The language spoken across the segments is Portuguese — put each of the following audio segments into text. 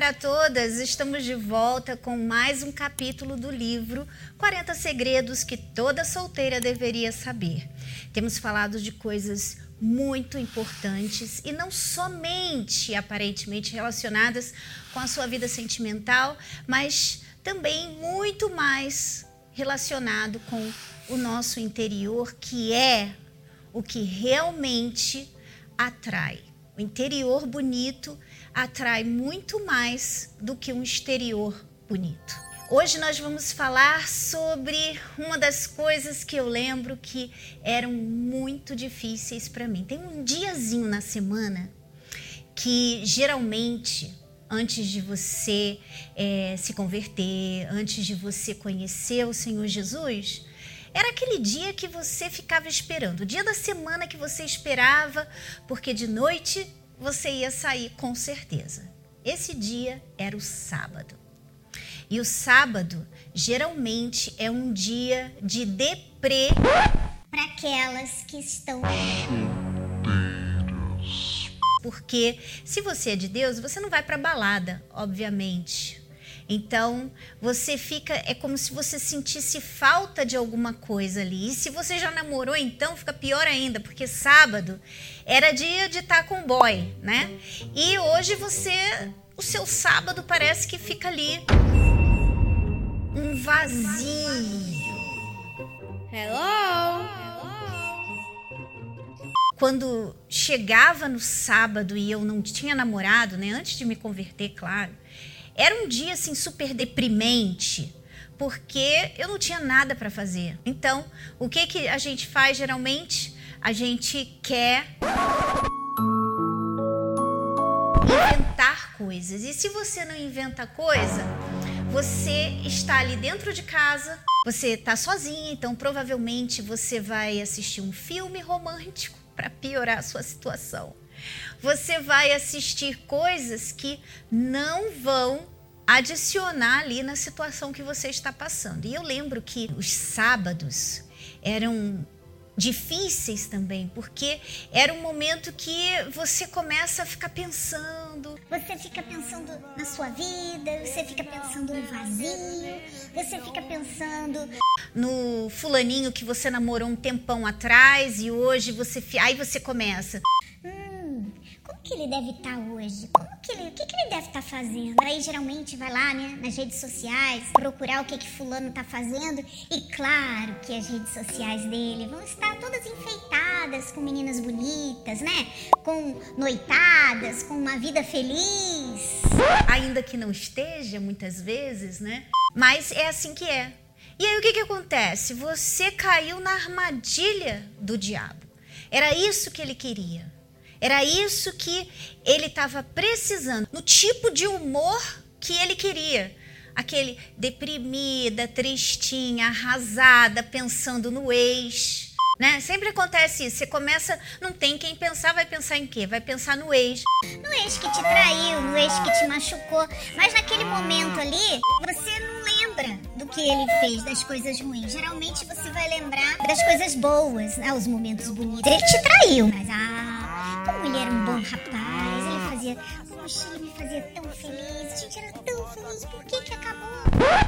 para todas! Estamos de volta com mais um capítulo do livro 40 Segredos que toda solteira deveria saber. Temos falado de coisas muito importantes e não somente aparentemente relacionadas com a sua vida sentimental, mas também muito mais relacionado com o nosso interior, que é o que realmente atrai. O interior bonito atrai muito mais do que um exterior bonito. Hoje nós vamos falar sobre uma das coisas que eu lembro que eram muito difíceis para mim. Tem um diazinho na semana que geralmente antes de você é, se converter, antes de você conhecer o Senhor Jesus, era aquele dia que você ficava esperando, o dia da semana que você esperava, porque de noite você ia sair com certeza. Esse dia era o sábado. E o sábado geralmente é um dia de deprê para aquelas que estão porque se você é de Deus, você não vai para balada, obviamente. Então, você fica, é como se você sentisse falta de alguma coisa ali. E se você já namorou, então fica pior ainda, porque sábado era dia de estar tá com o boy, né? E hoje você, o seu sábado parece que fica ali um vazio. Hello? Quando chegava no sábado e eu não tinha namorado, né, antes de me converter, claro, era um dia assim super deprimente, porque eu não tinha nada para fazer. Então, o que que a gente faz geralmente? A gente quer inventar coisas. E se você não inventa coisa, você está ali dentro de casa, você está sozinha, então provavelmente você vai assistir um filme romântico para piorar a sua situação você vai assistir coisas que não vão adicionar ali na situação que você está passando. E eu lembro que os sábados eram difíceis também, porque era um momento que você começa a ficar pensando. Você fica pensando na sua vida, você fica pensando no vazio, você fica pensando no fulaninho que você namorou um tempão atrás e hoje você aí você começa que ele deve estar tá hoje? Como que ele, o que, que ele deve estar tá fazendo? Aí geralmente vai lá, né, nas redes sociais, procurar o que que fulano está fazendo e claro que as redes sociais dele vão estar todas enfeitadas com meninas bonitas, né? Com noitadas, com uma vida feliz. Ainda que não esteja muitas vezes, né? Mas é assim que é. E aí o que que acontece? Você caiu na armadilha do diabo. Era isso que ele queria. Era isso que ele estava precisando, no tipo de humor que ele queria. Aquele deprimida, tristinha, arrasada, pensando no ex. Né? Sempre acontece isso. Você começa, não tem quem pensar, vai pensar em quê? Vai pensar no ex. No ex que te traiu, no ex que te machucou. Mas naquele momento ali, você não lembra do que ele fez, das coisas ruins. Geralmente você vai lembrar das coisas boas, né? os momentos bonitos. Ele te traiu, mas ah, como ele era um bom rapaz, ele fazia. Poxa, ele me fazia tão feliz. A gente era tão feliz. Por que que acabou?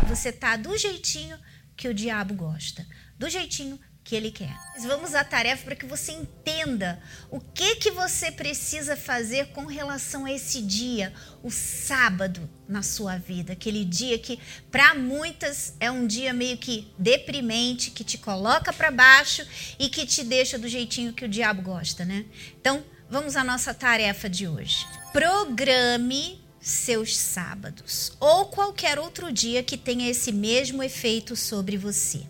Você tá do jeitinho que o diabo gosta. Do jeitinho que ele quer. Vamos à tarefa para que você entenda o que que você precisa fazer com relação a esse dia, o sábado na sua vida, aquele dia que para muitas é um dia meio que deprimente, que te coloca para baixo e que te deixa do jeitinho que o diabo gosta, né? Então, vamos à nossa tarefa de hoje. Programe seus sábados ou qualquer outro dia que tenha esse mesmo efeito sobre você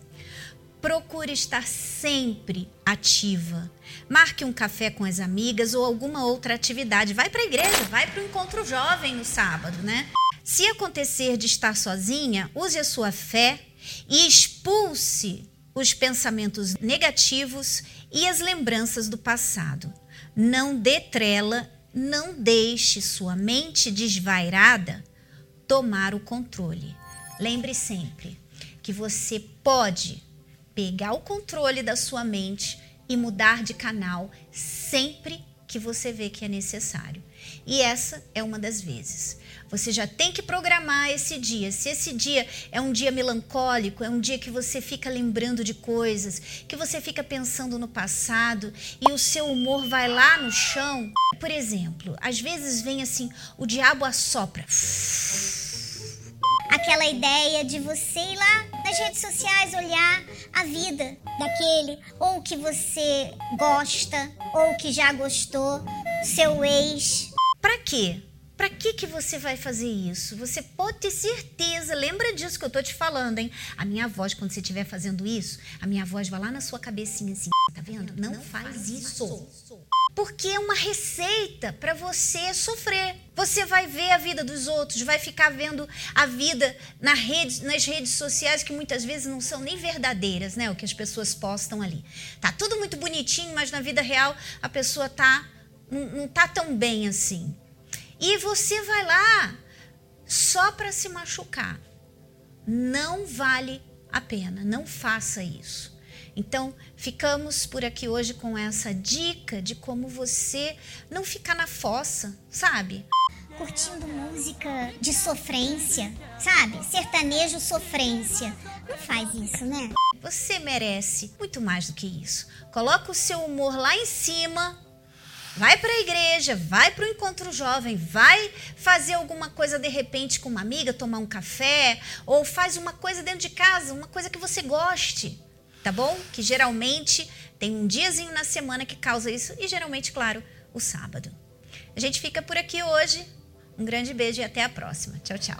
procure estar sempre ativa. Marque um café com as amigas ou alguma outra atividade. Vai para a igreja, vai para o encontro jovem no sábado, né? Se acontecer de estar sozinha, use a sua fé e expulse os pensamentos negativos e as lembranças do passado. Não dê trela, não deixe sua mente desvairada tomar o controle. Lembre sempre que você pode pegar o controle da sua mente e mudar de canal sempre que você vê que é necessário. E essa é uma das vezes. Você já tem que programar esse dia. Se esse dia é um dia melancólico, é um dia que você fica lembrando de coisas, que você fica pensando no passado e o seu humor vai lá no chão. Por exemplo, às vezes vem assim, o diabo assopra aquela ideia de você ir lá nas redes sociais olhar a vida daquele ou que você gosta ou que já gostou, seu ex. Para quê? Para que que você vai fazer isso? Você pode ter certeza, lembra disso que eu tô te falando, hein? A minha voz quando você estiver fazendo isso, a minha voz vai lá na sua cabecinha assim, tá vendo? Não, Não faz, faz isso. isso porque é uma receita para você sofrer. Você vai ver a vida dos outros, vai ficar vendo a vida na rede, nas redes sociais que muitas vezes não são nem verdadeiras, né? O que as pessoas postam ali. Tá tudo muito bonitinho, mas na vida real a pessoa tá não, tá tão bem assim. E você vai lá só para se machucar. Não vale a pena, não faça isso. Então, ficamos por aqui hoje com essa dica de como você não ficar na fossa, sabe? Curtindo música de sofrência, sabe? Sertanejo sofrência. Não faz isso, né? Você merece muito mais do que isso. Coloca o seu humor lá em cima. Vai para a igreja, vai para o encontro jovem, vai fazer alguma coisa de repente com uma amiga, tomar um café, ou faz uma coisa dentro de casa, uma coisa que você goste tá bom? Que geralmente tem um diazinho na semana que causa isso e geralmente, claro, o sábado. A gente fica por aqui hoje. Um grande beijo e até a próxima. Tchau, tchau.